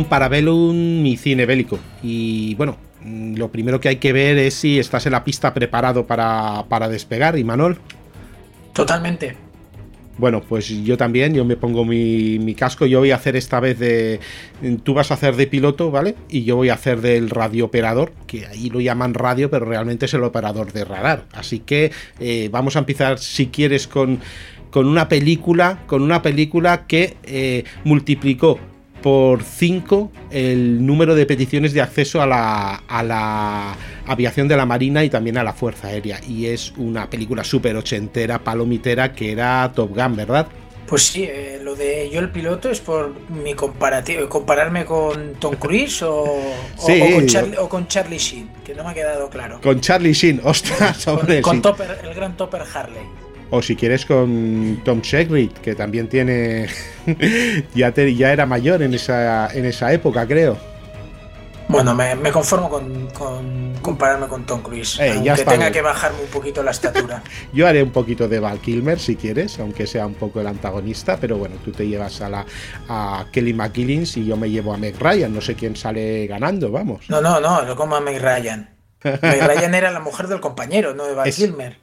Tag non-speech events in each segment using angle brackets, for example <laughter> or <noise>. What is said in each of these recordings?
en Parabellum, mi cine bélico. Y bueno, mm, lo primero que hay que ver es si estás en la pista preparado para, para despegar, ¿y Manol? Totalmente. Bueno, pues yo también, yo me pongo mi, mi, casco, yo voy a hacer esta vez de... Tú vas a hacer de piloto, ¿vale? Y yo voy a hacer del radiooperador, que ahí lo llaman radio, pero realmente es el operador de radar. Así que eh, vamos a empezar, si quieres, con, con una película, con una película que eh, multiplicó por 5 el número de peticiones de acceso a la, a la aviación de la Marina y también a la Fuerza Aérea. Y es una película súper ochentera, palomitera, que era Top Gun, ¿verdad? Pues sí, eh, lo de yo el piloto es por mi comparativo, compararme con Tom Cruise o, Sí. o- o con Charlie, o con Charlie Sheen, que no me ha quedado claro. Con Charlie Sheen, <laughs> ostras, Con, hombre, con sí. Topper, el gran Topper Harley. O si quieres con Tom Shepard, que también tiene. <laughs> ya, te- ya era mayor en esa, en esa época, creo. Bueno, me, me conformo con, con compararme con Tom Cruise, Eh, aunque tenga bien. que bajarme un poquito la estatura. <laughs> Yo haré un poquito de Val Kilmer si quieres, aunque sea un poco el antagonista, pero bueno, tú te llevas a la a Kelly McGillins y yo me llevo a Meg Ryan, no sé quién sale ganando, vamos. No, no, no, lo como a Meg Ryan. Meg <laughs> Ryan era la mujer del compañero, no de Val Es- Kilmer.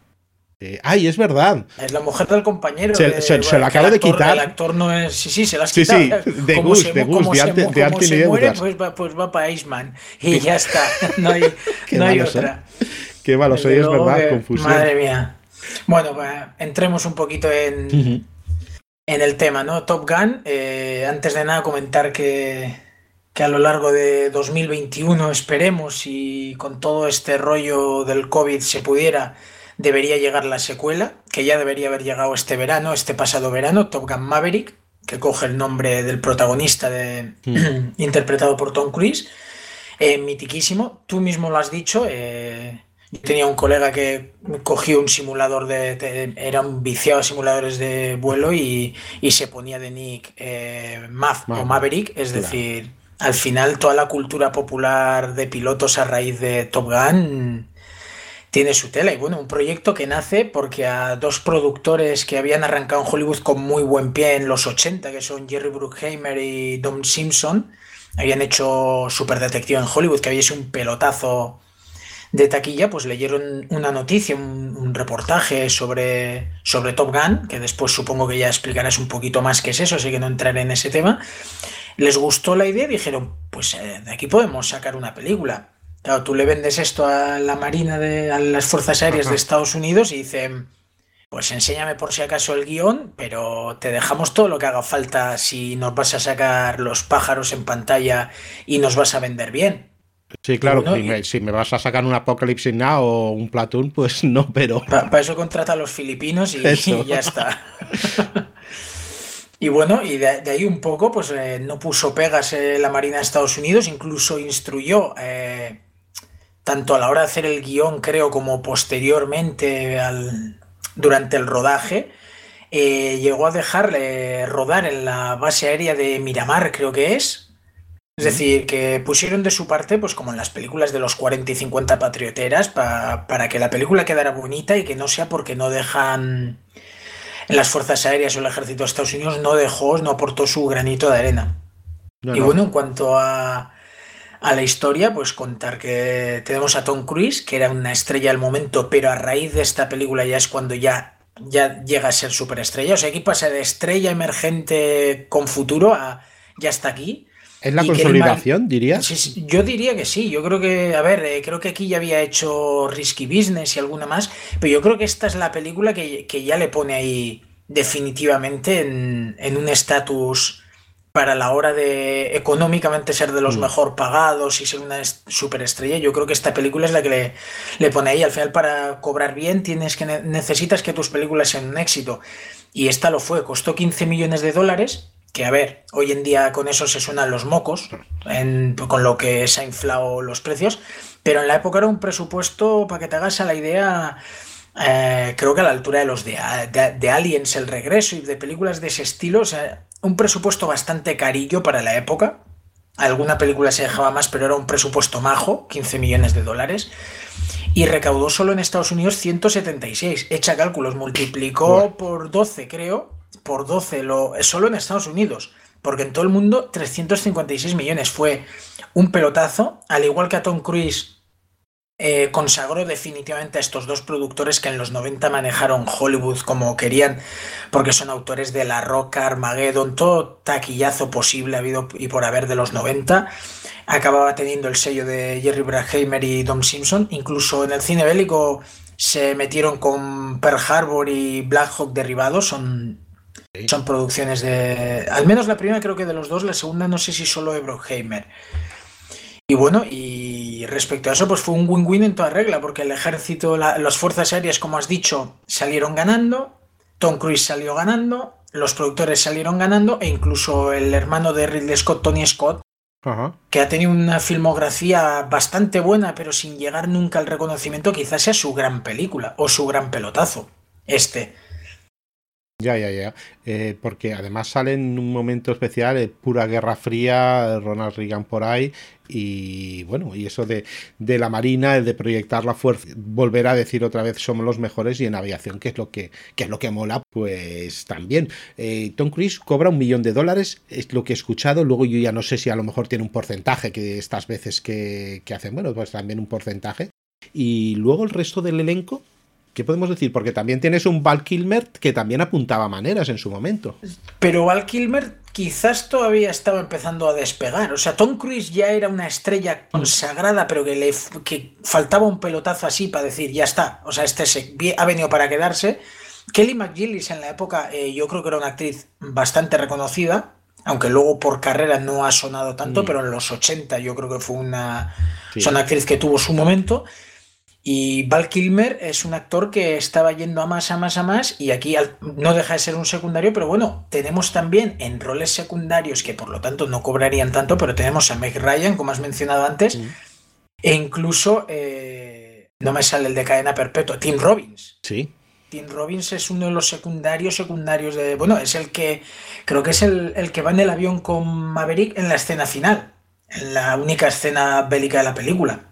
Eh, ay, es verdad. Es la mujer del compañero. Se- de- se- se lo que acabo el de actor- quitar. El actor no es. Sí, sí, se has Sí, quitado. sí, de Como Gus, se de Gus, de Ante- de se muere, pues va, pues va para Iceman. Y ya está. <laughs> No hay, Qué no hay otra. Qué malo soy, es verdad, que- confusión. Madre mía. Bueno, entremos un poquito en, en el tema, ¿no? Top Gun. eh, antes de nada, comentar que, que a lo largo de 2021 esperemos y con todo este rollo del COVID se pudiera, debería llegar la secuela, que ya debería haber llegado este verano, este pasado verano, Top Gun Maverick, que coge el nombre del protagonista de, <clears throat> interpretado por Tom Cruise. Eh, mitiquísimo, tú mismo lo has dicho. eh, yo tenía un colega que cogió un simulador de. de- era un viciado a simuladores de vuelo y, y se ponía de nick eh, Mav o Mav, Maverick. Es claro. decir, al final toda la cultura popular de pilotos a raíz de Top Gun tiene su tela. Y bueno, un proyecto que nace porque a dos productores que habían arrancado en Hollywood con muy buen pie en los 80, que son Jerry Bruckheimer y Don Simpson, habían hecho Super Detective en Hollywood, que había sido un pelotazo de taquilla, pues leyeron una noticia, un, reportaje sobre, sobre Top Gun, que después supongo que ya explicarás un poquito más qué es eso, así que no entraré en ese tema. Les gustó la idea y dijeron, pues eh, de aquí podemos sacar una película. Claro, tú le vendes esto a la Marina, de, a las Fuerzas Aéreas de Estados Unidos y dicen, pues enséñame por si acaso el guion, pero te dejamos todo lo que haga falta si nos vas a sacar los pájaros en pantalla y nos vas a vender bien. Sí, claro, Bueno, si, me, si me vas a sacar un Apocalypse Now o un Platoon, pues <laughs> no, pero. Para eso contrata a los filipinos y, ya está. <laughs> y bueno, y de, de ahí un poco, pues eh, no puso pegas eh, la Marina de Estados Unidos, incluso instruyó, eh, tanto a la hora de hacer el guion, creo, como posteriormente al, durante el rodaje, eh, llegó a dejarle rodar en la base aérea de Miramar, creo que es. Es decir, que pusieron de su parte, pues como en las películas de los 40 y 50 patrioteras, pa- para que la película quedara bonita y que no sea porque no dejan en las Fuerzas Aéreas o el Ejército de Estados Unidos, no dejó, no aportó su granito de arena. No, y no. bueno, en cuanto a, a la historia, pues contar que tenemos a Tom Cruise, que era una estrella al momento, pero a raíz de esta película ya es cuando ya, ya llega a ser superestrella. O sea, aquí pasa de estrella emergente con futuro a ya está aquí. ¿Es la y consolidación, dirías? Yo diría que sí. Yo creo que, a ver, eh, creo que aquí ya había hecho Risky Business y alguna más, pero yo creo que esta es la película que, que ya le pone ahí definitivamente en, en un estatus para la hora de económicamente ser de los Mm. mejor pagados y ser una est- superestrella. Yo creo que esta película es la que le, le pone ahí. Al final, para cobrar bien, tienes que ne- necesitas que tus películas sean un éxito. Y esta lo fue. Costó 15 millones de dólares. Que a ver, hoy en día con eso se suenan los mocos, en- con lo que se ha inflado los precios. Pero en la época era un presupuesto, para que te hagas a la idea, eh, creo que a la altura de los de, de- de Aliens, El Regreso y de películas de ese estilo. O sea, un presupuesto bastante carillo para la época. Alguna película se dejaba más, pero era un presupuesto majo, 15 millones de dólares. Y recaudó solo en Estados Unidos 176. Echa cálculos, multiplicó por 12, creo. Por 12, lo, solo en Estados Unidos. porque en todo el mundo 356 millones fue un pelotazo, al igual que a Tom Cruise eh, consagró definitivamente a estos dos productores que en los 90 manejaron Hollywood como querían, porque son autores de La Roca, Armageddon, todo taquillazo posible ha habido y por haber de los 90. Acababa teniendo el sello de Jerry Bruckheimer y Dom Simpson. Incluso en el cine bélico se metieron con Pearl Harbor y Black Hawk derribados. Son, son producciones de. Al menos la primera creo que de los dos, la segunda no sé si solo de Bruckheimer. Y bueno, y respecto a eso, pues fue un win-win en toda regla, porque el ejército, las fuerzas aéreas, como has dicho, salieron ganando, Tom Cruise salió ganando, los productores salieron ganando, e incluso el hermano de Ridley Scott, Tony Scott, que ha tenido una filmografía bastante buena, pero sin llegar nunca al reconocimiento, quizás sea su gran película o su gran pelotazo. Este. Ya, ya, ya. Eh, porque además sale en un momento especial, eh, pura Guerra Fría, Ronald Reagan por ahí, y bueno, y eso de, la Marina, el de proyectar la fuerza, volver a decir otra vez somos los mejores y en aviación, que es lo que, que es lo que mola, pues también. Eh, Tom Cruise cobra un millón de dólares, es lo que he escuchado, luego yo ya no sé si a lo mejor tiene un porcentaje que estas veces que, que hacen, bueno, pues también un porcentaje. Y luego el resto del elenco, ¿Qué podemos decir? Porque también tienes un Val Kilmer que también apuntaba maneras en su momento. Pero Val Kilmer quizás todavía estaba empezando a despegar. O sea, Tom Cruise ya era una estrella consagrada, pero que le que faltaba un pelotazo así para decir, ya está. O sea, este se, ha venido para quedarse. Kelly McGillis en la época eh, yo creo que era una actriz bastante reconocida, aunque luego por carrera no ha sonado tanto, mm. pero en los 80 yo creo que fue una, son actriz que tuvo su momento. Y Val Kilmer es un actor que estaba yendo a más, a más, a más, y aquí no deja de ser un secundario, pero bueno, tenemos también en roles secundarios que por lo tanto no cobrarían tanto, pero tenemos a Meg Ryan, como has mencionado antes, e incluso, eh, no me sale el de cadena perpetua, Tim Robbins. Sí. Tim Robbins es uno de los secundarios secundarios de... Bueno, es el que, creo que es el, el que va en el avión con Maverick en la escena final, en la única escena bélica de la película.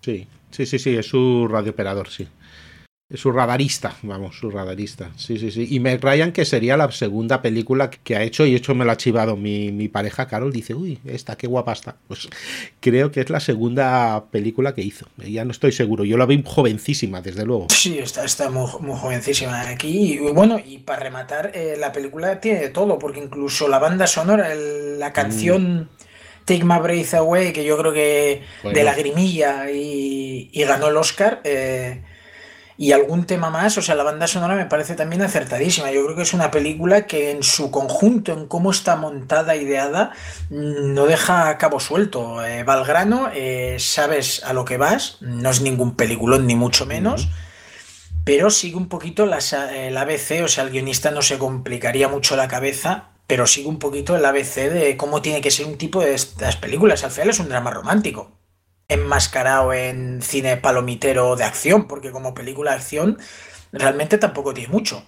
Sí. Sí, sí, sí, es su radiooperador, sí. Es su radarista, vamos, su radarista. Sí, sí, sí. Y Meg Ryan, que sería la segunda película que ha hecho, y esto me lo ha chivado mi, mi pareja Carol, dice, uy, esta, qué guapa está. Pues creo que es la segunda película que hizo. Ya no estoy seguro. Yo la vi jovencísima, desde luego. Sí, está, está muy, jovencísima aquí. Y bueno, y para rematar, eh, la película tiene de todo, porque incluso la banda sonora, la canción. Mm. Take My Breath Away, que yo creo que de la grimilla y, ganó el Oscar. Eh, y algún tema más, o sea, la banda sonora me parece también acertadísima. Yo creo que es una película que en su conjunto, en cómo está montada, ideada, no deja cabo suelto. Eh, Valgrano, eh, sabes a lo que vas, no es ningún peliculón ni mucho menos, pero sigue un poquito el ABC, o sea, el guionista no se complicaría mucho la cabeza pero sigue un poquito el ABC de cómo tiene que ser un tipo de estas películas. Al final es un drama romántico, enmascarado en cine palomitero de acción, porque como película de acción realmente tampoco tiene mucho.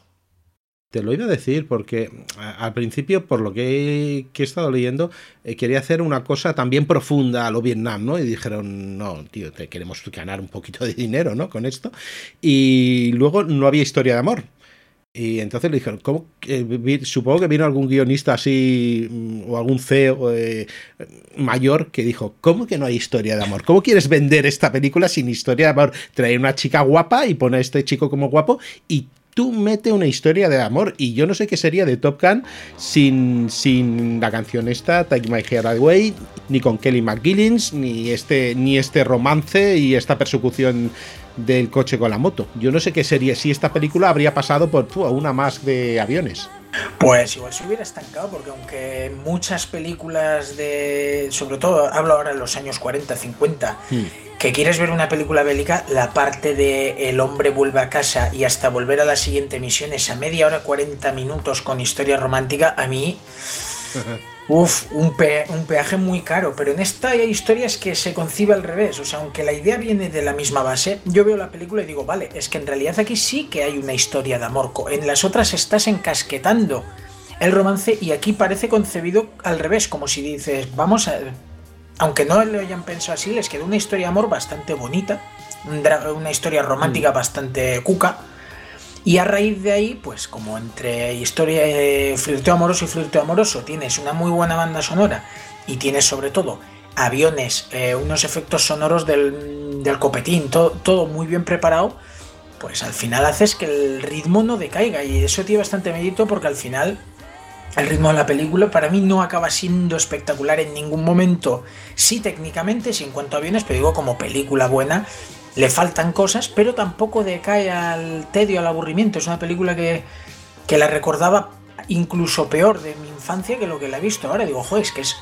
Te lo iba a decir porque al principio, por lo que he, estado leyendo, eh, quería hacer una cosa también profunda a lo Vietnam, ¿no? Y dijeron, no, tío, te queremos ganar un poquito de dinero, ¿no? Con esto. Y luego no había historia de amor. Y entonces le dijeron, ¿cómo? supongo que vino algún guionista así mm, o algún CEO eh, mayor que dijo, ¿cómo que no hay historia de amor? ¿Cómo quieres vender esta película sin historia de amor? Traer una chica guapa y poner a este chico como guapo y tú mete una historia de amor y yo no sé qué sería de Top Gun sin, sin la canción esta, Take My Hair Away, ni con Kelly McGillins, ni este, ni este romance y esta persecución del coche con la moto. Yo no sé qué sería si esta película habría pasado por una más de aviones. Pues igual se hubiera estancado, porque aunque muchas películas de. Sobre todo, hablo ahora de los años 40, 50, hmm. que quieres ver una película bélica, la parte de el hombre vuelve a casa y hasta volver a la siguiente misión, esa media hora, 40 minutos con historia romántica, a mí. <laughs> Uf, un, peaje muy caro, pero en esta hay historias que se concibe al revés, o sea, aunque la idea viene de la misma base, yo veo la película y digo, vale, es que en realidad aquí sí que hay una historia de amor, en las otras estás encasquetando el romance y aquí parece concebido al revés, como si dices, vamos a... Aunque no lo hayan pensado así, les quedó una historia de amor bastante bonita, una historia romántica mm. bastante cuca, Y a raíz de ahí, pues como entre historia, eh, flirteo amoroso y flirteo amoroso, tienes una muy buena banda sonora y tienes sobre todo aviones, eh, unos efectos sonoros del, del copetín, todo, todo, muy bien preparado, pues al final haces que el ritmo no decaiga. Y eso tiene bastante mérito porque al final el ritmo de la película para mí no acaba siendo espectacular en ningún momento, sí técnicamente, sí en cuanto a aviones, pero digo como película buena, le faltan cosas, pero tampoco decae al tedio, al aburrimiento. Es una película que, que la recordaba incluso peor de mi infancia que lo que la he visto ahora. Digo, joder, es que es,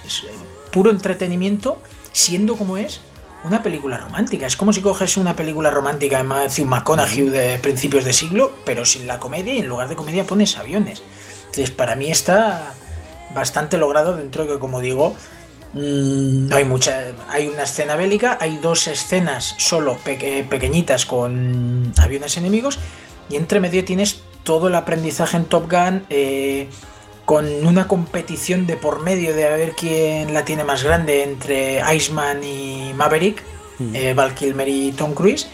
puro entretenimiento, siendo como es una película romántica. Es como si coges una película romántica de Matthew McConaughey de principios de siglo, pero sin la comedia y en lugar de comedia pones aviones. Entonces, para mí está bastante logrado dentro de que, como digo, no hay mucha. Hay una escena bélica, hay dos escenas solo pequeñitas con aviones enemigos, y entre medio tienes todo el aprendizaje en Top Gun. Eh, con una competición de por medio de a ver quién la tiene más grande entre Iceman y Maverick, mm. eh, Val Kilmer y Tom Cruise,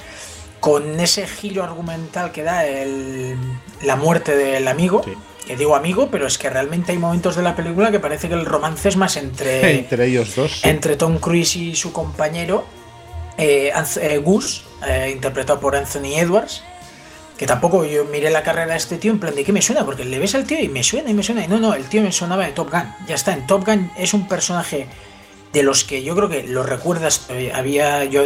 con ese giro argumental que da el, la muerte del amigo que digo amigo, pero es que realmente hay momentos de la película que parece que el romance es más entre, <laughs> entre ellos dos. Entre Tom Cruise y su compañero, eh, eh Gus, eh, interpretado por Anthony Edwards. Que tampoco yo miré la carrera de este tío en plan de qué me suena, porque le ves al tío y me suena y me suena. Y no, no, el tío me sonaba de Top Gun. Ya está, en Top Gun es un personaje de los que yo creo que lo recuerdas. Eh, había yo,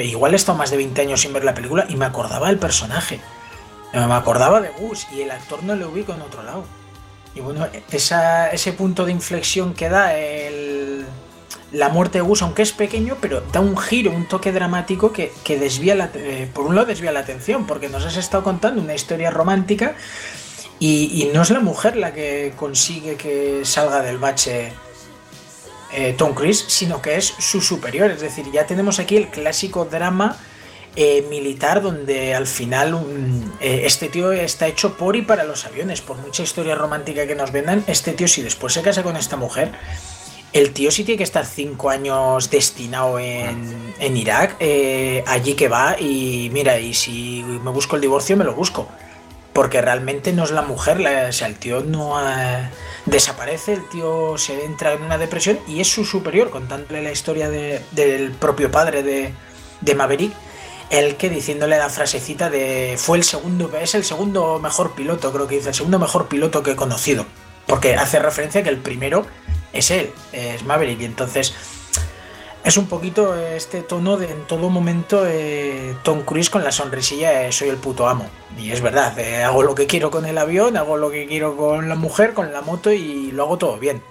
igual he estado más de 20 años sin ver la película y me acordaba del personaje. Me acordaba de Gus y el actor no lo ubico en otro lado. Y bueno, ese punto de inflexión que da el, la muerte de Gus, aunque es pequeño, pero da un giro, un toque dramático que, desvía la, eh, por un lado desvía la atención, porque nos has estado contando una historia romántica y, no es la mujer la que consigue que salga del bache eh, Tom Cruise, sino que es su superior. Es decir, ya tenemos aquí el clásico drama eh, militar donde al final eh, este tío está hecho por y para los aviones. Por mucha historia romántica que nos vendan, este tío si después se casa con esta mujer, el tío sí tiene que estar cinco años destinado en, en Irak, eh, allí que va y mira, y si me busco el divorcio me lo busco. Porque realmente no es la mujer, o sea, el tío no desaparece, el tío se entra en una depresión y es su superior, contándole la historia del propio padre de, de Maverick el que diciéndole la frasecita de fue el segundo, es el segundo mejor piloto, creo que dice, el segundo mejor piloto que he conocido. Porque hace referencia que el primero es él, es Maverick. Y entonces es un poquito este tono de en todo momento eh, Tom Cruise con la sonrisilla soy el puto amo. Y es verdad, eh, hago lo que quiero con el avión, hago lo que quiero con la mujer, con la moto y lo hago todo bien.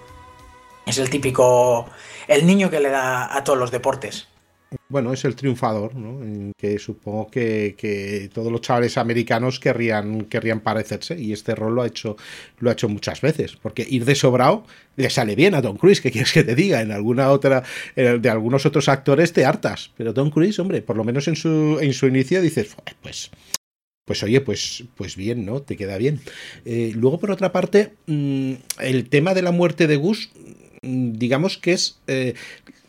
Es el típico, el niño que le da a todos los deportes bueno, es el triunfador, ¿no? que supongo que, todos los chavales americanos querrían, querrían parecerse y este rol lo ha hecho lo ha hecho muchas veces, porque ir de sobrado le sale bien a Tom Cruise, que quieres que te diga? En alguna otra de algunos otros actores te hartas, pero Tom Cruise, hombre, por lo menos en su en su inicio dices, pues pues oye, pues, pues bien, ¿no? Te queda bien. Eh, luego, por otra parte, mm, el tema de la muerte de Gus, mm, digamos que es. Eh,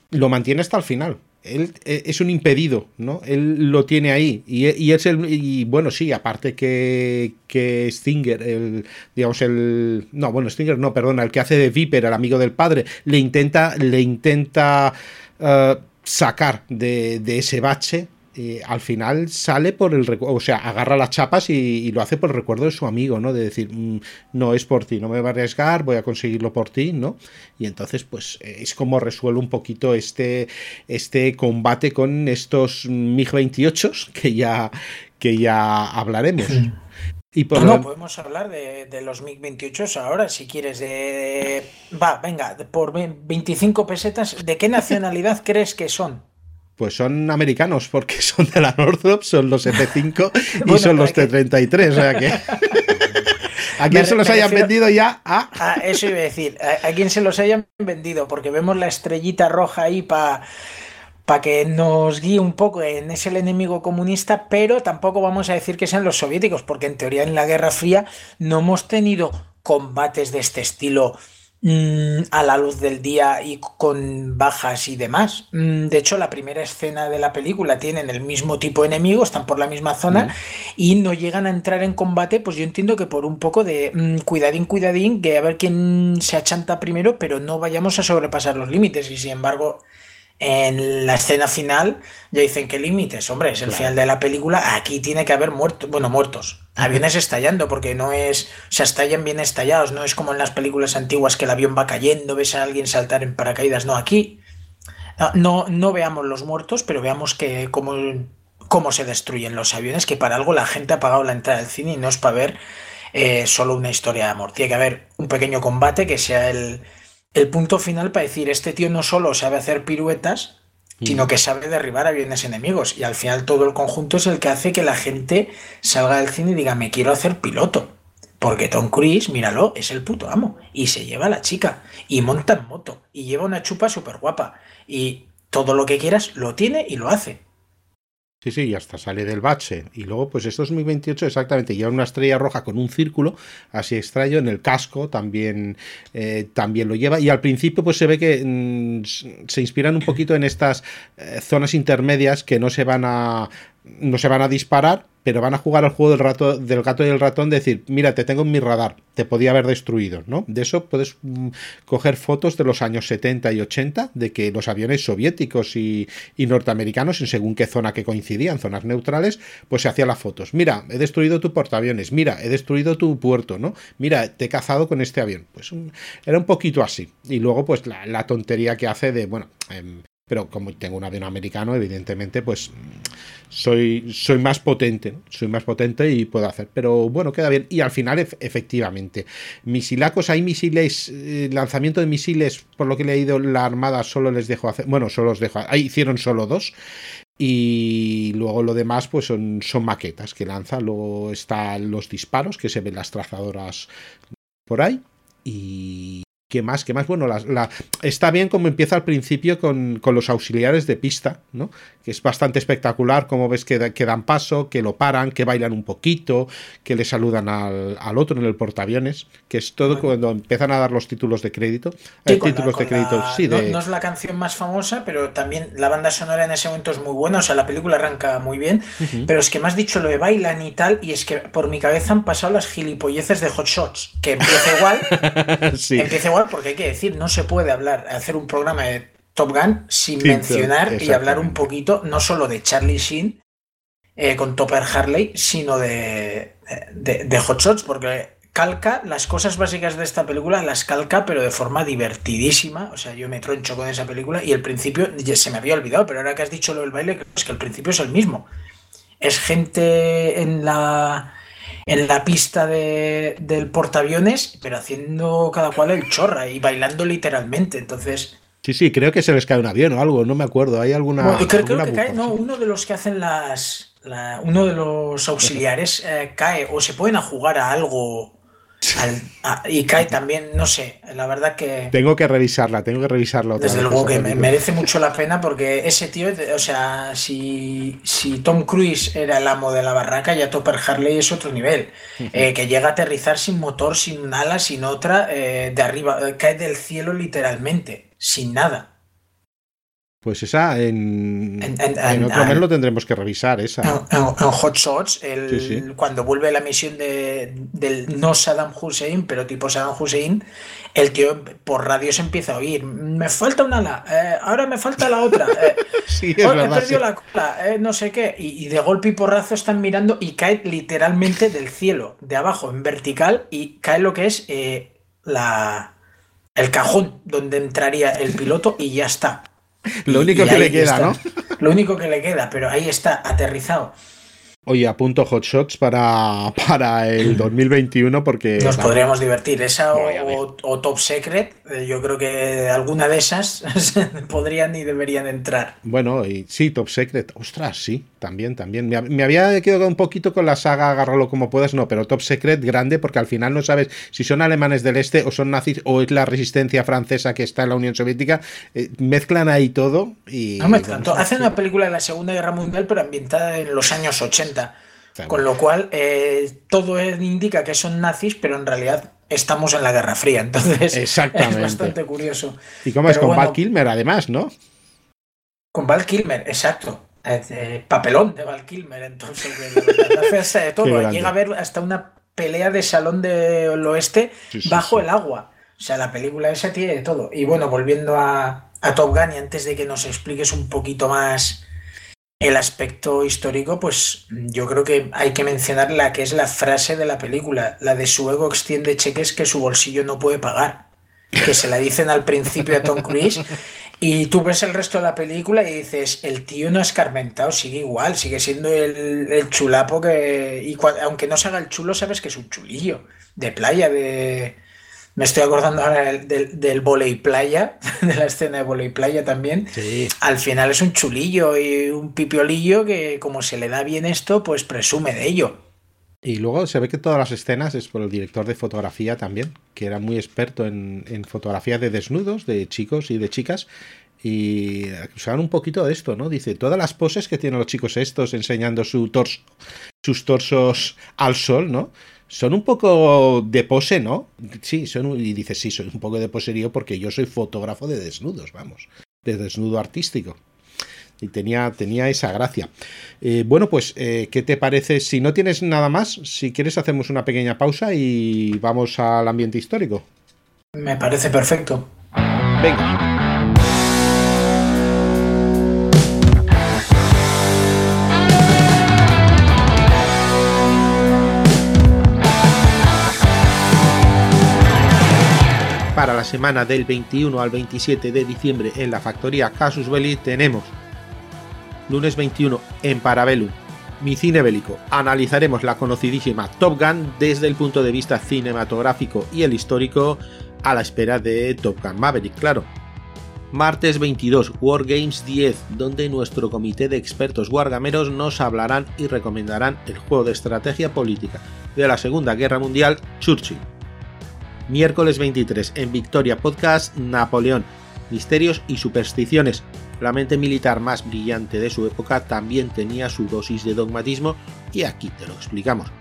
lo mantiene hasta el final él eh, es un impedido, ¿no? Él lo tiene ahí. Y, es el. Y bueno, sí, aparte que, que Stinger, el. digamos, el. No, bueno, Stinger no, perdona, el que hace de Viper, el amigo del padre, le intenta. Le intenta. Eh, sacar de, de ese bache eh, al final sale por el o sea, agarra las chapas y, lo hace por el recuerdo de su amigo, ¿no? De decir, mm, no es por ti, no me voy a arriesgar, voy a conseguirlo por ti, ¿no? Y entonces, pues es como resuelve un poquito este, este combate con estos MiG-28 que ya, que ya hablaremos. Y por no, podemos hablar de, de los MiG-28 ahora, si quieres. De... Va, venga, por 25 pesetas, ¿de qué nacionalidad crees que son? Pues son americanos, porque <laughs> son de la Northrop, son los F5 <laughs> y son los T-33. O sea que. <laughs> ¿A quién se los hayan vendido ya? A... eso iba a decir. A, a, quién se los hayan vendido, porque vemos la estrellita roja ahí para para que nos guíe un poco en es el enemigo comunista, pero tampoco vamos a decir que sean los soviéticos, porque en teoría en la Guerra Fría no hemos tenido combates de este estilo mm, a la luz del día y con bajas y demás. Mm, de hecho, la primera escena de la película tienen el mismo tipo de enemigo, están por la misma zona y no llegan a entrar en combate, pues yo entiendo que por un poco de mm, cuidadín, cuidadín, que a ver quién se achanta primero, pero no vayamos a sobrepasar los límites. Y sin embargo, en la escena final ya dicen que límites, hombre, es el final de la película, aquí tiene que haber muertos, bueno, muertos, aviones estallando, porque no es, o sea, estallan bien estallados, no es como en las películas antiguas que el avión va cayendo, ves a alguien saltar en paracaídas, no, aquí no, no veamos los muertos, pero veamos que cómo, cómo se destruyen los aviones, que para algo la gente ha pagado la entrada del cine y no es para ver eh, solo una historia de amor, tiene que haber un pequeño combate que sea el el punto final para decir, este tío no solo sabe hacer piruetas, sino que sabe derribar aviones enemigos. Y al final todo el conjunto es el que hace que la gente salga del cine y diga, me quiero hacer piloto. Porque Tom Cruise, míralo, es el puto amo. Y se lleva a la chica. Y monta en moto. Y lleva una chupa súper guapa. Y todo lo que quieras lo tiene y lo hace. Sí, sí, y hasta sale del bache. Y luego, pues esto es 2028 exactamente. Lleva una estrella roja con un círculo así extraño. En el casco también, eh, también lo lleva. Y al principio, pues se ve que mm, se inspiran un poquito en estas eh, zonas intermedias que no se van a no se van a disparar, pero van a jugar al juego del, rato, del gato y el ratón, decir, mira, te tengo en mi radar, te podía haber destruido, ¿no? De eso puedes mm, coger fotos de los años 70 y 80, de que los aviones soviéticos y, norteamericanos, en según qué zona que coincidían, zonas neutrales, pues se hacían las fotos. Mira, he destruido tu portaaviones, mira, he destruido tu puerto, ¿no? Mira, te he cazado con este avión. Pues era un poquito así. Y luego, pues la, tontería que hace de, bueno, em, pero como tengo un avión americano, evidentemente, pues soy, soy más potente, soy más potente y puedo hacer. Pero bueno, queda bien. Y al final, efectivamente, misilacos, hay misiles, eh, lanzamiento de misiles, por lo que he leído, la Armada solo les dejó hacer, bueno, solo los dejó, ahí hicieron solo dos. Y luego lo demás, pues son, son maquetas que lanza. Luego están los disparos, que se ven las trazadoras por ahí. Y ¿Qué más? ¿Qué más? Bueno, la, está bien como empieza al principio con, los auxiliares de pista, ¿no? Que es bastante espectacular, como ves que, dan paso, que lo paran, que bailan un poquito, que le saludan al, otro en el portaaviones, que es todo cuando empiezan a dar los títulos de crédito. Sí, títulos de crédito, sí. No, es la canción más famosa, pero también la banda sonora en ese momento es muy buena, o sea, la película arranca muy bien, pero es que me has dicho lo de bailan y tal, y es que por mi cabeza han pasado las gilipolleces de Hot Shots, que empieza igual, <laughs> sí. empieza igual porque hay que decir, no se puede hablar, hacer un programa de Top Gun sin mencionar y hablar un poquito, no solo de Charlie Sheen eh, con Topper Harley, sino de, de, Hot Shots, porque calca las cosas básicas de esta película, las calca, pero de forma divertidísima. O sea, yo me troncho con esa película y el principio ya se me había olvidado, pero ahora que has dicho lo del baile, es que el principio es el mismo. Es gente en la en la pista de, del portaaviones, pero haciendo cada cual el chorra y bailando literalmente. Entonces. Sí, sí, creo que se les cae un avión o algo, no me acuerdo. Hay alguna. creo, que cae, no, uno de los que hacen las. uno de los auxiliares eh, cae o se pueden a jugar a algo y cae también, no sé, la verdad que... Tengo que revisarla, tengo que revisarla otra Desde luego que me merece mucho la pena porque ese tío, o sea, si, si Tom Cruise era el amo de la barraca, ya Topper Harley es otro nivel. Eh, que llega a aterrizar sin motor, sin ala, sin otra, eh, de arriba, eh, cae del cielo literalmente, sin nada. Pues esa en, otro mes lo tendremos que revisar, esa. En, Hot Shots, cuando vuelve la misión de, del no Saddam Hussein, pero tipo Saddam Hussein, el tío por radio se empieza a oír, me falta una ala, eh, ahora me falta la otra, eh, <laughs> oh, he perdido la cola, eh, no sé qué, y, de golpe y porrazo están mirando y cae literalmente del cielo, de abajo en vertical, y cae lo que es la, el cajón donde entraría el piloto y ya está. Lo único que le queda, ¿no? Lo único que le queda, pero ahí está, aterrizado. Oye, apunto Hot Shots para, para el <laughs> 2021 porque... Nos podríamos divertir. Esa o, Top Secret, eh, yo creo que alguna de esas <laughs> podrían y deberían entrar. Bueno, y sí, Top Secret. Ostras, sí, también, también. Me, había quedado un poquito con la saga Agárralo como puedas, no, pero Top Secret grande porque al final no sabes si son alemanes del este o son nazis o es la resistencia francesa que está en la Unión Soviética. Eh, mezclan ahí todo y... No mezclan todo. Hacen una película de la Segunda Guerra Mundial pero ambientada en los años 80. Con lo cual, eh, todo indica que son nazis, pero en realidad estamos en la Guerra Fría. Entonces <laughs> Exactamente. es bastante curioso. ¿Y cómo es con Val Kilmer además, no? Con Val Kilmer, exacto. Eh, papelón de Val Kilmer, entonces hace de <laughs> todo. Llega a ver hasta una pelea de salón del oeste bajo el agua. O sea, la película esa tiene de todo. Y bueno, volviendo a, a Top Gun y antes de que nos expliques un poquito más el aspecto histórico, pues yo creo que hay que mencionar la que es la frase de la película, la de su ego extiende cheques que su bolsillo no puede pagar, que se la dicen al principio a Tom Cruise y tú ves el resto de la película y dices, el tío no ha escarmentado, sigue igual, sigue siendo el, chulapo que... Y aunque no se haga el chulo, sabes que es un chulillo de playa, de me estoy acordando ahora del, del, volei playa, <laughs> de la escena de volei playa también. Al final es un chulillo y un pipiolillo que como se le da bien esto, pues presume de ello. Y luego se ve que todas las escenas es por el director de fotografía también, que era muy experto en, en fotografía de desnudos, de chicos y de chicas. Y usaban un poquito de esto, ¿no? Dice, todas las poses que tienen los chicos estos enseñando su torso, sus torsos al sol, ¿no? Son un poco de pose, ¿no? Sí, son, y dices, sí, soy un poco de poserío porque yo soy fotógrafo de desnudos, vamos, de desnudo artístico. Y tenía, tenía esa gracia. Eh, bueno, pues, eh, ¿qué te parece? Si no tienes nada más, si quieres hacemos una pequeña pausa y vamos al ambiente histórico. Me parece perfecto. Venga. Semana del 21 al 27 de diciembre en la factoría Casus Belli tenemos lunes 21 en Parabellum, mi cine bélico. Analizaremos la conocidísima Top Gun desde el punto de vista cinematográfico y el histórico a la espera de Top Gun Maverick, claro. Martes 22, Wargames 10, donde nuestro comité de expertos wargameros nos hablarán y recomendarán el juego de estrategia política de la Segunda Guerra Mundial, Churchill. Miércoles 23 en Victoria Podcast Napoleón, Misterios y Supersticiones. La mente militar más brillante de su época también tenía su dosis de dogmatismo y aquí te lo explicamos.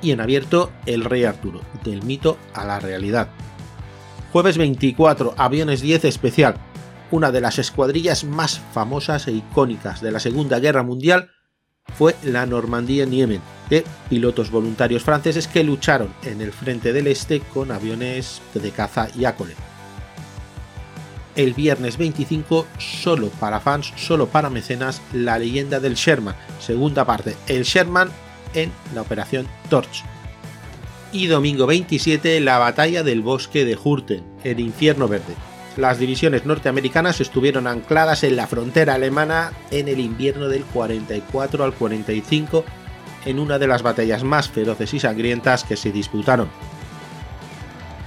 Y en abierto El Rey Arturo, del mito a la realidad. Jueves 24, Aviones 10 especial, una de las escuadrillas más famosas e icónicas de la Segunda Guerra Mundial fue la Normandía Niemen, de pilotos voluntarios franceses que lucharon en el frente del este con aviones de caza y Acole. El viernes 25, solo para fans, solo para mecenas, la leyenda del Sherman, segunda parte, el Sherman en la operación Torch. Y domingo 27, la batalla del bosque de Hurten, el infierno verde, las divisiones norteamericanas estuvieron ancladas en la frontera alemana en el invierno del 44 al 45 en una de las batallas más feroces y sangrientas que se disputaron.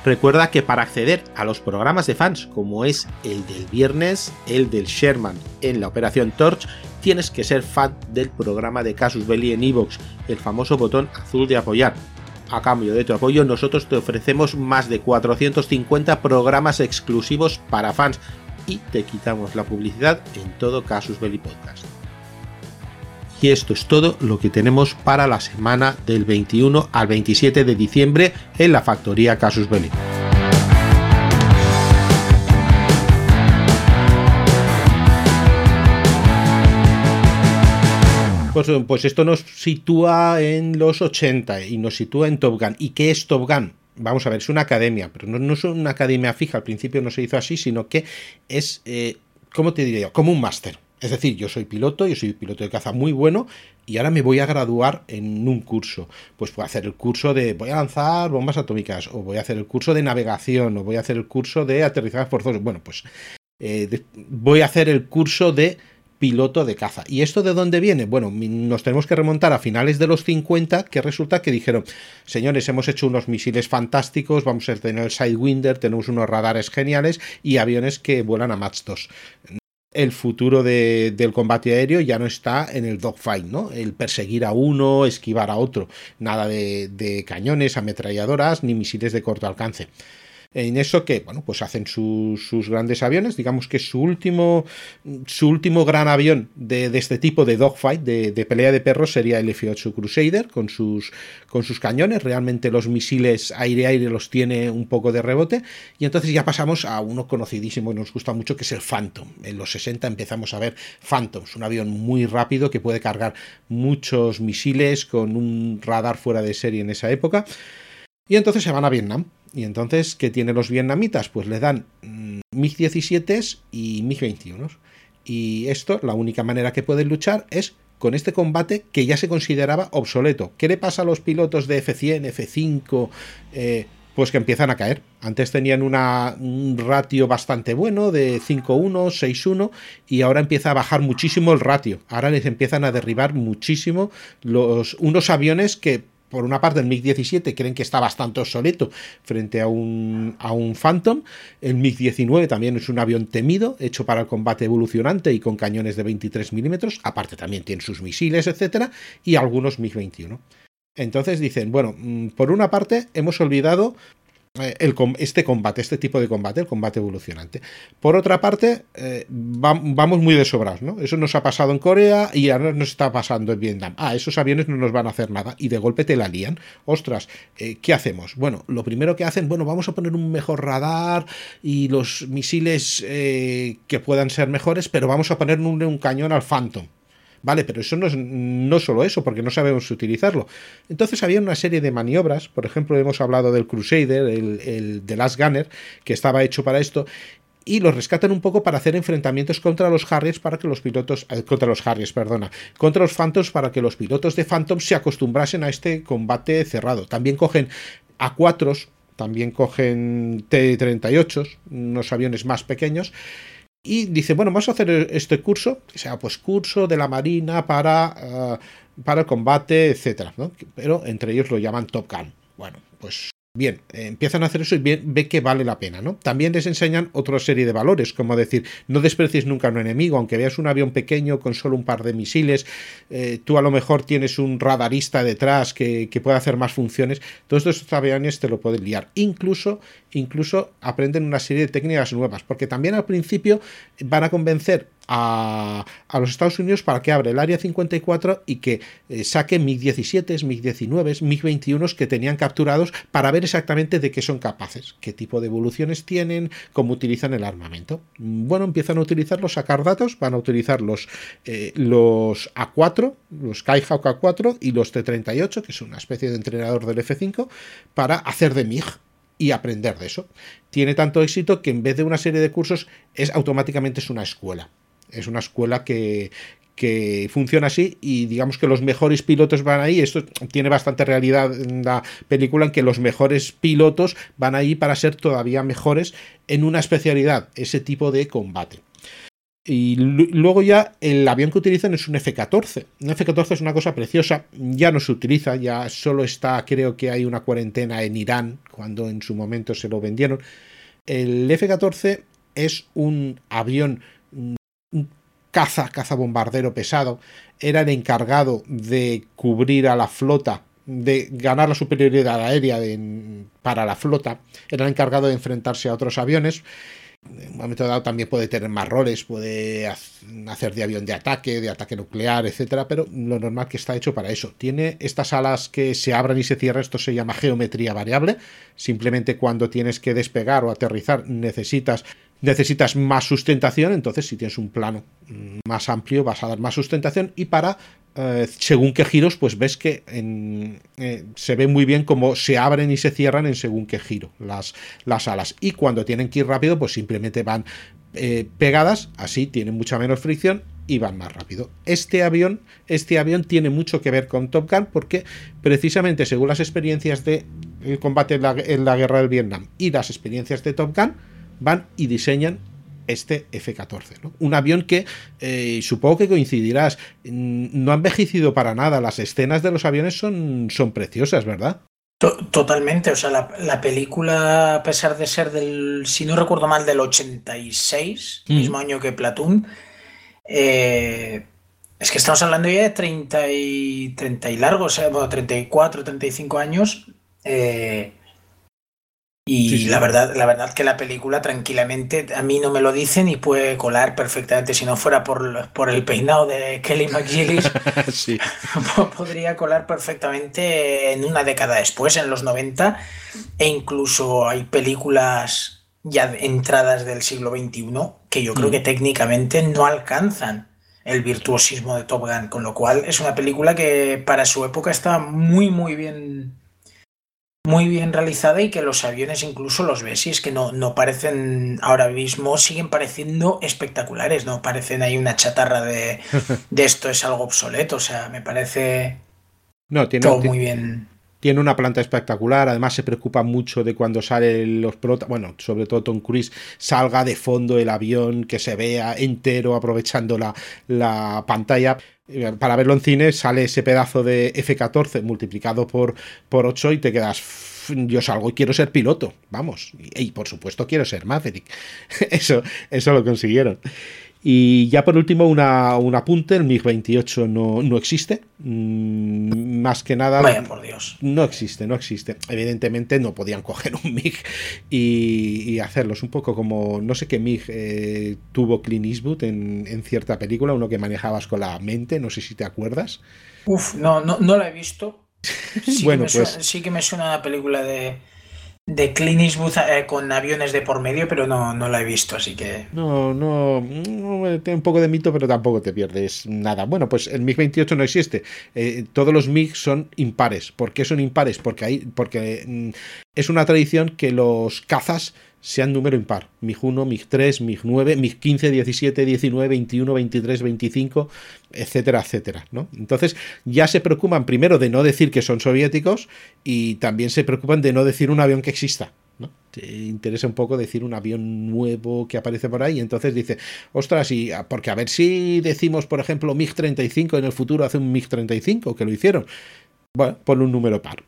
Recuerda que para acceder a los programas de fans como es el del viernes, el del Sherman en la Operación Torch, tienes que ser fan del programa de Casus Belli en Evox, el famoso botón azul de apoyar, a cambio de tu apoyo, nosotros te ofrecemos más de 450 programas exclusivos para fans y te quitamos la publicidad en todo Casus Belli Podcast. Y esto es todo lo que tenemos para la semana del 21 al 27 de diciembre en la factoría Casus Belli. Pues, pues, esto nos sitúa en los 80 y nos sitúa en Top Gun. ¿Y qué es Top Gun? Vamos a ver, es una academia, pero no, es una academia fija, al principio no se hizo así, sino que es, eh, ¿cómo te diría yo? Como un máster. Es decir, yo soy piloto, yo soy piloto de caza muy bueno y ahora me voy a graduar en un curso. Pues voy a hacer el curso de voy a lanzar bombas atómicas, o voy a hacer el curso de navegación, o voy a hacer el curso de aterrizaje forzoso. Bueno, pues eh, voy a hacer el curso de piloto de caza. ¿Y esto de dónde viene? Bueno, nos tenemos que remontar a finales de los 50, que resulta que dijeron, señores, hemos hecho unos misiles fantásticos, vamos a tener el Sidewinder, tenemos unos radares geniales y aviones que vuelan a Mach 2 el futuro del combate aéreo ya no está en el dogfight, ¿no? El perseguir a uno, esquivar a otro. Nada de, de, cañones, ametralladoras ni misiles de corto alcance. En eso que, bueno, pues hacen sus, grandes aviones. Digamos que su último, su último gran avión de, este tipo de dogfight, de, pelea de perros, sería el F-8 Crusader con sus, con sus cañones. Realmente los misiles aire-aire los tiene un poco de rebote. Y entonces ya pasamos a uno conocidísimo y nos gusta mucho, que es el Phantom. En los 60 empezamos a ver Phantoms, un avión muy rápido que puede cargar muchos misiles con un radar fuera de serie en esa época. Y entonces se van a Vietnam. Y entonces, ¿qué tienen los vietnamitas? Pues le dan mm, MiG-17 y MiG-21. Y esto, la única manera que pueden luchar es con este combate que ya se consideraba obsoleto. ¿Qué le pasa a los pilotos de F-100, F-5? Eh, pues que empiezan a caer. Antes tenían un ratio bastante bueno de 5-1, 6-1 y ahora empieza a bajar muchísimo el ratio. Ahora les empiezan a derribar muchísimo los, unos aviones que por una parte el MiG-17 creen que está bastante obsoleto frente a un, a un Phantom. El MiG-19 también es un avión temido, hecho para el combate evolucionante y con cañones de 23 milímetros. Aparte también tiene sus misiles, etcétera, y algunos MiG-21. Entonces dicen, bueno, mm, por una parte hemos olvidado el, este combate, este tipo de combate, el combate evolucionante. Por otra parte, eh, vamos muy desobrados, ¿no? Eso nos ha pasado en Corea y ahora nos está pasando en Vietnam. Ah, esos aviones no nos van a hacer nada y de golpe te la lían. Ostras, eh, ¿qué hacemos? Bueno, lo primero que hacen, bueno, vamos a poner un mejor radar y los misiles que puedan ser mejores, pero vamos a poner un cañón al Phantom. Vale, pero eso no es no solo eso, porque no sabemos utilizarlo. Entonces había una serie de maniobras, por ejemplo, hemos hablado del Crusader, el, el The Last Gunner, que estaba hecho para esto, y los rescatan un poco para hacer enfrentamientos contra los Harriers para que los pilotos eh, contra los Harriers, perdona, contra los Phantoms para que los pilotos de Phantom se acostumbrasen a este combate cerrado. También cogen A4, también cogen T-38, unos aviones más pequeños y dice, bueno, vamos a hacer este curso, que sea pues curso de la Marina para, eh, para el combate, etcétera, Pero entre ellos lo llaman Top Gun. Bueno, pues Bien, empiezan a hacer eso y bien, ve que vale la pena, ¿no? También les enseñan otra serie de valores, como decir, no desprecies nunca a un enemigo, aunque veas un avión pequeño con solo un par de misiles, eh, tú a lo mejor tienes un radarista detrás que, que puede hacer más funciones, todos estos aviones te lo pueden liar. Incluso, incluso aprenden una serie de técnicas nuevas, porque también al principio van a convencer a, los Estados Unidos para que abra el área 54 y que eh, saque MiG-17, MiG-19, MiG-21 que tenían capturados para ver exactamente de qué son capaces, qué tipo de evoluciones tienen, cómo utilizan el armamento. Bueno, empiezan a utilizarlos, sacar datos, van a utilizar los, eh, los A4, los Skyhawk A4 y los T-38, que es una especie de entrenador del F-5, para hacer de MiG y aprender de eso. Tiene tanto éxito que en vez de una serie de cursos es automáticamente es una escuela es una escuela que, funciona así y digamos que los mejores pilotos van ahí. Esto tiene bastante realidad en la película en que los mejores pilotos van ahí para ser todavía mejores en una especialidad, ese tipo de combate. Y luego ya el avión que utilizan es un F-14. Un F-14 es una cosa preciosa, ya no se utiliza, ya solo está, creo que hay una cuarentena en Irán, cuando en su momento se lo vendieron. El F-14 es un avión caza, caza bombardero pesado, era el encargado de cubrir a la flota, de ganar la superioridad aérea para la flota, era el encargado de enfrentarse a otros aviones. En un momento dado también puede tener más roles, puede hacer de avión de ataque, de ataque nuclear, etcétera, pero lo normal que está hecho para eso. Tiene estas alas que se abran y se cierran, esto se llama geometría variable. Simplemente cuando tienes que despegar o aterrizar necesitas necesitas más sustentación, entonces si tienes un plano más amplio vas a dar más sustentación y para eh, según qué giros pues ves que eh, se ve muy bien cómo se abren y se cierran en según qué giro las, las alas y cuando tienen que ir rápido pues simplemente van eh, pegadas así tienen mucha menos fricción y van más rápido. Este avión, este avión tiene mucho que ver con Top Gun porque precisamente según las experiencias de el combate en la, en la guerra del Vietnam y las experiencias de Top Gun, van y diseñan este F-14. Un avión que eh, supongo que coincidirás, mm, no ha envejecido para nada, las escenas de los aviones son, son preciosas, ¿verdad? Totalmente, o sea, la, película, a pesar de ser del, si no recuerdo mal, del 86, mm. mismo año que Platoon, eh, es que estamos hablando ya de 30 y, 30 y largos, o sea, bueno, 34, 35 años. Eh, Y la verdad, la verdad que la película tranquilamente a mí no me lo dicen y puede colar perfectamente. Si no fuera por, por el peinado de Kelly McGillis, <laughs> <laughs> podría colar perfectamente en una década después, en los 90. E incluso hay películas ya entradas del siglo XXI que yo creo que mm. técnicamente no alcanzan el virtuosismo de Top Gun, con lo cual es una película que para su época está muy muy bien muy bien realizada y que los aviones incluso los ves y es que no, no parecen ahora mismo, siguen pareciendo espectaculares, no parecen ahí una chatarra de, <laughs> de esto es algo obsoleto, o sea, me parece no, tiene, todo muy bien. Tiene una planta espectacular, además se preocupa mucho de cuando sale los protas, bueno, sobre todo Tom Cruise, salga de fondo el avión, que se vea entero aprovechando la, la pantalla para verlo en cine sale ese pedazo de F-14 multiplicado por, por 8 y te quedas, yo salgo y quiero ser piloto, vamos, y, por supuesto quiero ser Maverick. <laughs> Eso, eso lo consiguieron. Y ya por último, una, un apunte, el MiG-28 no, no, existe. Mm, más que nada... Vaya por Dios. No existe, no existe. Evidentemente no podían <laughs> coger un MiG y, hacerlos. Un poco como, no sé qué MiG eh, tuvo Clint Eastwood en, en, cierta película, uno que manejabas con la mente, no sé si te acuerdas. Uf, no, no, no la he visto. <laughs> Sí bueno, pues... sí que me suena la película de de Clint Eastwood eh, con aviones de por medio, pero no, no la he visto, así que. No, no, tiene un poco de mito, pero tampoco te pierdes nada. Bueno, pues el MiG-28 no existe. Eh, todos los MiG son impares. ¿Por qué son impares? Porque, hay, porque mm, es una tradición que los cazas sean número impar. MiG 1, MiG 3, MiG 9, MiG 15, 17, 19, 21, 23, 25, etcétera, etcétera. ¿no? Entonces ya se preocupan primero de no decir que son soviéticos y también se preocupan de no decir un avión que exista. ¿no? Te interesa un poco decir un avión nuevo que aparece por ahí. Entonces dice, ostras, y, porque a ver si decimos, por ejemplo, MiG 35 en el futuro hace un MiG 35, que lo hicieron. Bueno, pon un número par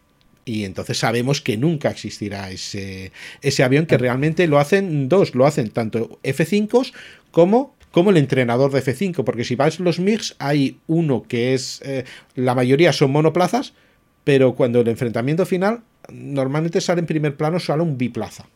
y entonces sabemos que nunca existirá ese, ese avión que realmente lo hacen dos, lo hacen tanto F5 como como el entrenador de F5, porque si vais los MiGs hay uno que es, eh, la mayoría son monoplazas, pero cuando el enfrentamiento final normalmente sale en primer plano solo un biplaza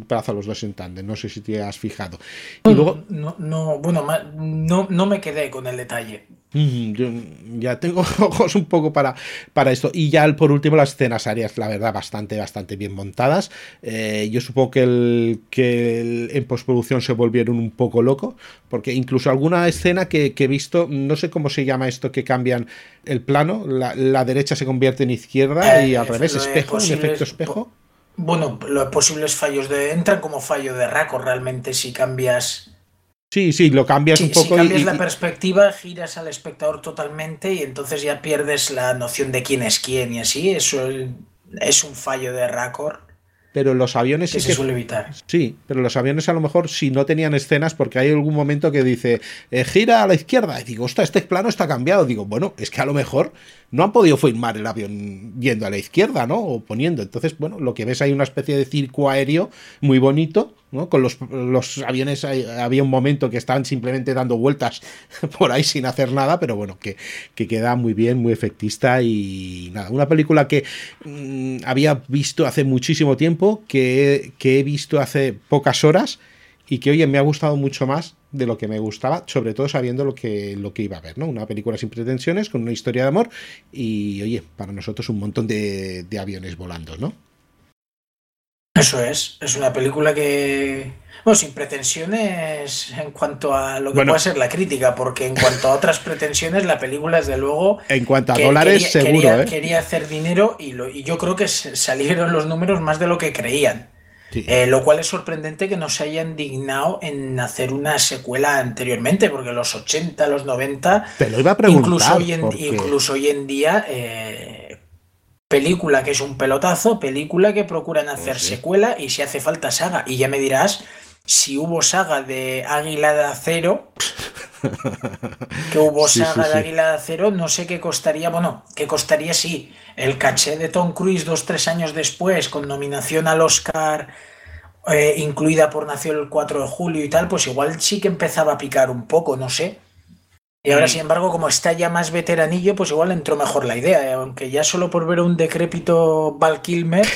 plaza los dos en no sé si te has fijado. Y luego... No, no, bueno, no, no me quedé con el detalle. Yo ya tengo <laughs> ojos un poco para, para esto. Y ya por último las escenas aéreas, la verdad, bastante, bastante bien montadas. Eh, yo supongo que, el, que en postproducción se volvieron un poco loco, porque incluso alguna escena que, he visto, no sé cómo se llama esto, que cambian el plano, la, derecha se convierte en izquierda y al eh, revés, espejo, un efecto espejo. Bueno, los posibles fallos de. entran como fallo de raco realmente si cambias. Sí, sí, lo cambias un poco. Si cambias la perspectiva, giras al espectador totalmente y entonces ya pierdes la noción de quién es quién y así. Eso es un fallo de Raccord pero los aviones que se suele evitar. Sí, pero los aviones a lo mejor si no tenían escenas porque hay algún momento que dice eh, gira a la izquierda y digo, ostras, este plano está cambiado. Digo, bueno, es que a lo mejor no han podido filmar el avión yendo a la izquierda, ¿no? O poniendo. Entonces, bueno, lo que ves hay una especie de circo aéreo muy bonito con los, los aviones había un momento que estaban simplemente dando vueltas <laughs> por ahí sin hacer nada, pero bueno, que, queda muy bien, muy efectista y nada, una película que mm, había visto hace muchísimo tiempo, que, he visto hace pocas horas y que oye me ha gustado mucho más de lo que me gustaba, sobre todo sabiendo lo que, lo que iba a ver, ¿no? Una película sin pretensiones, con una historia de amor y oye, para nosotros un montón de aviones volando, ¿no? Eso es, es una película que, bueno, sin pretensiones en cuanto a lo que puede ser la crítica, porque en cuanto a otras pretensiones, la película, desde luego. En cuanto a dólares, seguro. Quería, ¿eh? quería hacer dinero y, lo, y yo creo que salieron los números más de lo que creían. Eh, lo cual es sorprendente que no se hayan dignado en hacer una secuela anteriormente, porque los 80, los 90. Te lo iba a preguntar. Incluso hoy en, incluso hoy en día. Eh, película que es un pelotazo, película que procuran hacer pues secuela y si hace falta saga. Y ya me dirás si hubo saga de Águila de Acero, que hubo <laughs> saga de Águila de Acero, no sé qué costaría, bueno, qué costaría sí, el caché de Tom Cruise dos, tres años después, con nominación al Oscar, eh, incluida por Nació el 4 de julio y tal, pues igual sí que empezaba a picar un poco, no sé. Y ahora, sin embargo, como está ya más veteranillo, pues igual entró mejor la idea. ¿eh? Aunque ya solo por ver un decrépito Val Kilmer,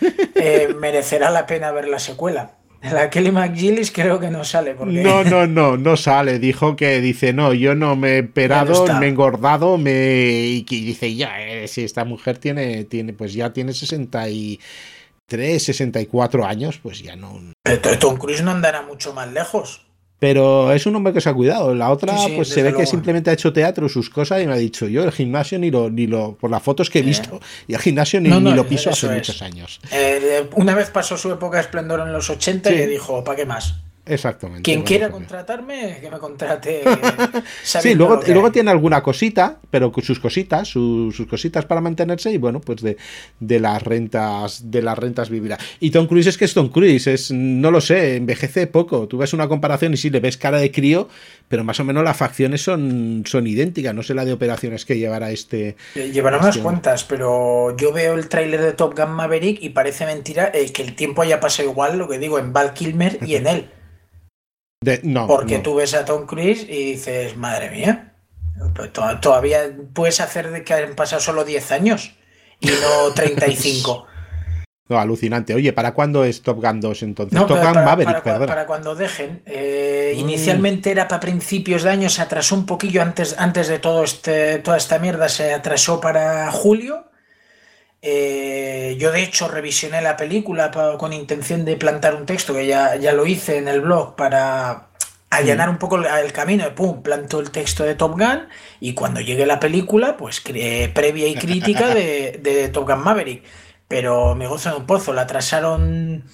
<laughs> eh, merecerá la pena ver la secuela. La Kelly McGillis creo que no sale. Porque... No, no, no, no sale. Dijo que dice, no, yo no me he operado, me he engordado, me... Y dice, ya, eh, si esta mujer tiene, tiene, pues ya tiene 63, 64 años, pues ya no... Pero Tom Cruise no andará mucho más lejos. Pero es un hombre que se ha cuidado. La otra, pues se ve que simplemente ha hecho teatro, sus cosas, y me ha dicho, yo el gimnasio ni lo, ni lo, por las fotos que he visto, y el gimnasio ni, ni lo piso hace muchos años. Eh, una vez pasó su época de esplendor en los 80 y dijo, ¿para qué más? Exactamente. Quien quiera contratarme, que me contrate. <laughs> sí, luego, luego tiene alguna cosita, pero sus cositas, sus, cositas para mantenerse y bueno, pues de, de, las rentas, de las rentas vivirá. Y Tom Cruise es que es Tom Cruise, es, no lo sé, envejece poco. Tú ves una comparación y sí le ves cara de crío, pero más o menos las facciones son, son idénticas. No sé la de operaciones que llevará este. Eh, llevará unas este cuantas, pero yo veo el tráiler de Top Gun Maverick y parece mentira eh, que el tiempo haya pasado igual, lo que digo, en Val Kilmer y en él. Porque tú ves a Tom Cruise y dices, madre mía, todavía puedes hacer de que hayan pasado solo 10 años y no <laughs> 35. No, alucinante. Oye, ¿para cuándo es Top Gun 2 entonces? Top Gun Maverick, para, para, cuando dejen. Eh, mm. Inicialmente era para principios de año, se atrasó un poquillo antes, antes de todo este, toda esta mierda, se atrasó para julio. Eh, yo de hecho revisioné la película con intención de plantar un texto, que ya, ya lo hice en el blog para allanar un poco el camino, y pum, planto el texto de Top Gun y cuando llegue la película, pues previa y crítica <laughs> de, Top Gun Maverick. Pero me gozo en un pozo, la atrasaron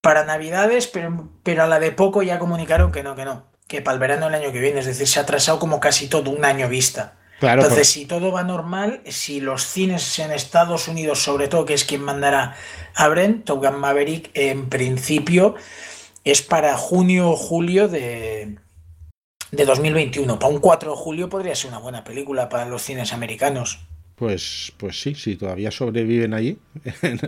para Navidades, pero, pero a la de poco ya comunicaron que no, que no, que para el verano del año que viene, es decir, se ha atrasado como casi todo un año vista. Entonces, si todo va normal, si los cines en Estados Unidos, sobre todo, que es quien mandará, abren, Top Gun Maverick, en principio, es para junio o julio de, de 2021. Para un 4 de julio podría ser una buena película para los cines americanos. Pues, pues sí, sí, todavía sobreviven allí, <laughs> en,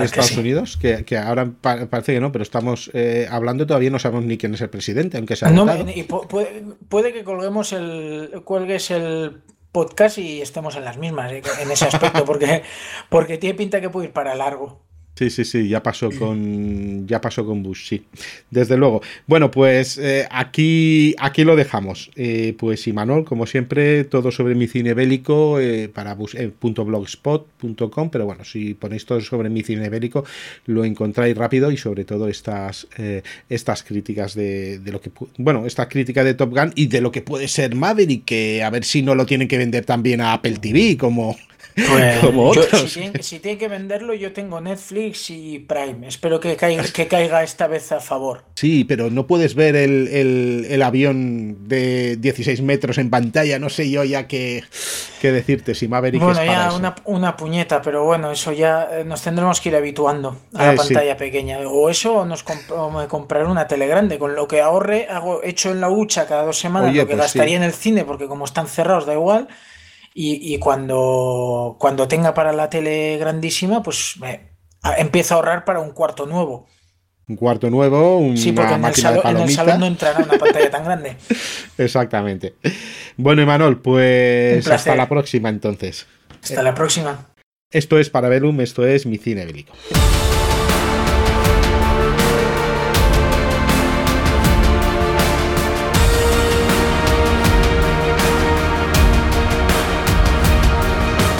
Estados Unidos, que, ahora parece que no, pero estamos eh, hablando todavía no sabemos ni quién es el presidente, aunque sea. No, y puede, que colguemos el, cuelgues el podcast y estemos en las mismas eh, en ese aspecto, porque, porque tiene pinta que puede ir para largo. Sí, sí, sí, ya pasó con ya pasó con Bush, sí. Desde luego. Bueno, pues eh, aquí, aquí lo dejamos. Eh, pues Imanol, como siempre, todo sobre mi cine bélico eh, para .blogspot.com, pero bueno, si ponéis todo sobre mi cine bélico, lo encontráis rápido y sobre todo estas, estas críticas de, de, lo que bueno, esta crítica de Top Gun y de lo que puede ser Maverick, que a ver si no lo tienen que vender también a Apple TV, como pues, <laughs> como otros. si, tienen, que venderlo, yo tengo Netflix y Prime. Espero que caiga, que caiga esta vez a favor. Sí, pero no puedes ver el, avión de 16 metros en pantalla. No sé yo ya qué, decirte si Maverick bueno, ya Una, una, puñeta, pero bueno, eso ya eh, nos tendremos que ir habituando a la eh, pantalla pequeña. O eso o, nos me compraré una tele grande. Con lo que ahorre, hago hecho en la hucha cada dos semanas, lo que pues gastaría en el cine, porque como están cerrados da igual y, cuando, cuando tenga para la tele grandísima, pues empiezo a ahorrar para un cuarto nuevo. Un cuarto nuevo, un sí, porque en el, salón, no entrará una pantalla tan grande. <laughs> Exactamente. Bueno, Emanuel, pues hasta la próxima entonces. Hasta la próxima. Esto es Parabellum, esto es mi cine bélico.